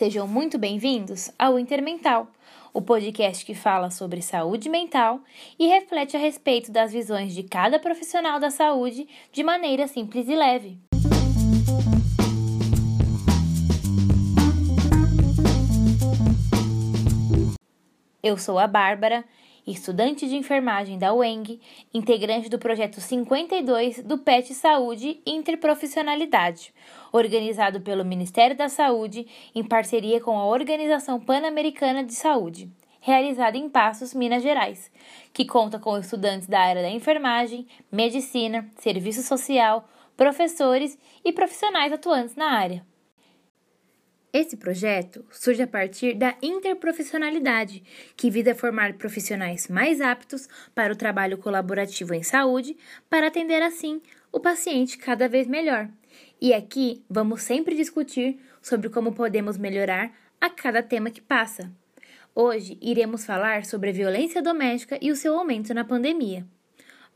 Sejam muito bem-vindos ao Intermental, o podcast que fala sobre saúde mental e reflete a respeito das visões de cada profissional da saúde de maneira simples e leve. Eu sou a Bárbara estudante de enfermagem da UENG, integrante do projeto 52 do PET Saúde Interprofissionalidade, organizado pelo Ministério da Saúde em parceria com a Organização Pan-Americana de Saúde, realizado em Passos, Minas Gerais, que conta com estudantes da área da enfermagem, medicina, serviço social, professores e profissionais atuantes na área. Esse projeto surge a partir da interprofissionalidade, que visa formar profissionais mais aptos para o trabalho colaborativo em saúde, para atender assim o paciente cada vez melhor. E aqui vamos sempre discutir sobre como podemos melhorar a cada tema que passa. Hoje iremos falar sobre a violência doméstica e o seu aumento na pandemia.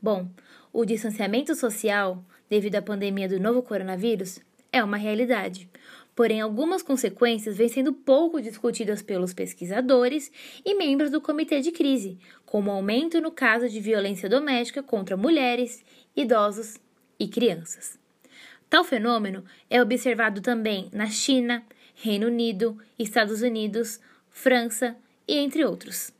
Bom, o distanciamento social, devido à pandemia do novo coronavírus, é uma realidade porém algumas consequências vêm sendo pouco discutidas pelos pesquisadores e membros do comitê de crise, como aumento no caso de violência doméstica contra mulheres, idosos e crianças. Tal fenômeno é observado também na China, Reino Unido, Estados Unidos, França e entre outros.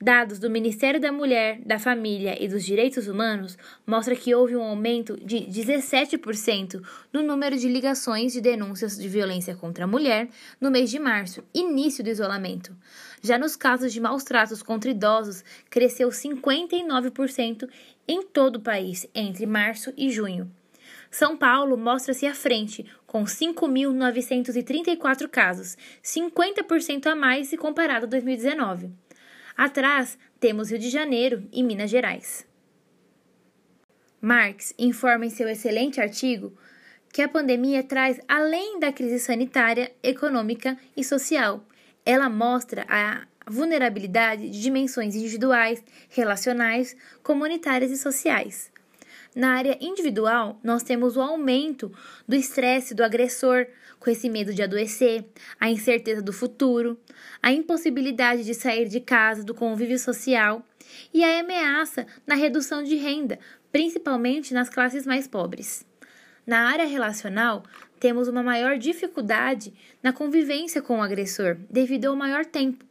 Dados do Ministério da Mulher, da Família e dos Direitos Humanos mostram que houve um aumento de 17% no número de ligações de denúncias de violência contra a mulher no mês de março, início do isolamento. Já nos casos de maus tratos contra idosos, cresceu 59% em todo o país entre março e junho. São Paulo mostra-se à frente, com 5.934 casos, 50% a mais se comparado a 2019. Atrás temos Rio de Janeiro e Minas Gerais. Marx informa em seu excelente artigo que a pandemia traz, além da crise sanitária, econômica e social, ela mostra a vulnerabilidade de dimensões individuais, relacionais, comunitárias e sociais. Na área individual, nós temos o aumento do estresse do agressor, com esse medo de adoecer, a incerteza do futuro, a impossibilidade de sair de casa, do convívio social e a ameaça na redução de renda, principalmente nas classes mais pobres. Na área relacional, temos uma maior dificuldade na convivência com o agressor, devido ao maior tempo.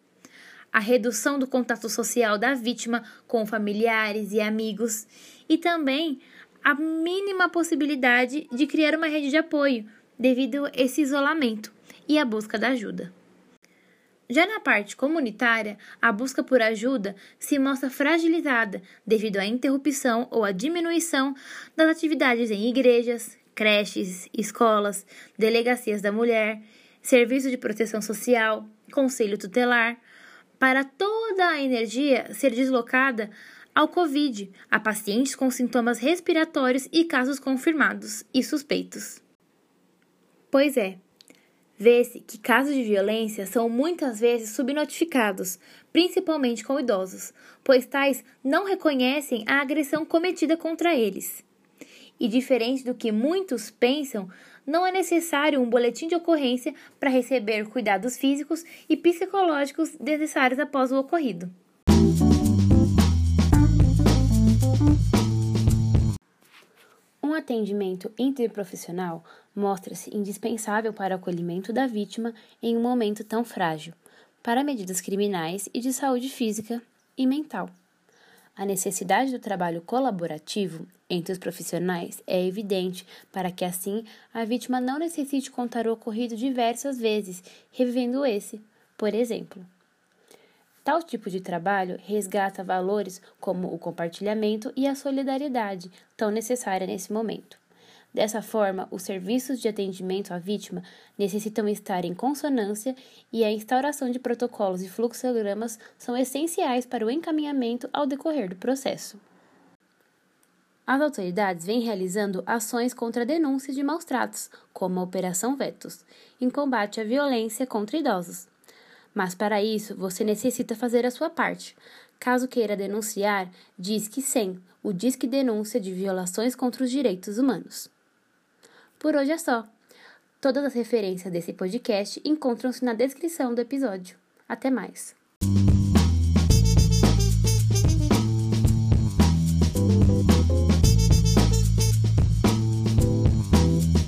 A redução do contato social da vítima com familiares e amigos e também a mínima possibilidade de criar uma rede de apoio devido a esse isolamento e a busca da ajuda. Já na parte comunitária, a busca por ajuda se mostra fragilizada devido à interrupção ou à diminuição das atividades em igrejas, creches, escolas, delegacias da mulher, serviço de proteção social, conselho tutelar, para toda a energia ser deslocada ao Covid, a pacientes com sintomas respiratórios e casos confirmados e suspeitos. Pois é, vê-se que casos de violência são muitas vezes subnotificados, principalmente com idosos, pois tais não reconhecem a agressão cometida contra eles. E diferente do que muitos pensam, não é necessário um boletim de ocorrência para receber cuidados físicos e psicológicos necessários após o ocorrido. Um atendimento interprofissional mostra-se indispensável para o acolhimento da vítima em um momento tão frágil, para medidas criminais e de saúde física e mental. A necessidade do trabalho colaborativo entre os profissionais é evidente para que, assim, a vítima não necessite contar o ocorrido diversas vezes, revivendo esse, por exemplo. Tal tipo de trabalho resgata valores como o compartilhamento e a solidariedade, tão necessária nesse momento. Dessa forma, os serviços de atendimento à vítima necessitam estar em consonância e a instauração de protocolos e fluxogramas são essenciais para o encaminhamento ao decorrer do processo. As autoridades vêm realizando ações contra denúncias de maus tratos, como a Operação Vetos, em combate à violência contra idosos. Mas para isso, você necessita fazer a sua parte. Caso queira denunciar, Disque 100, o Disque Denúncia de Violações contra os Direitos Humanos. Por hoje é só. Todas as referências desse podcast encontram-se na descrição do episódio. Até mais!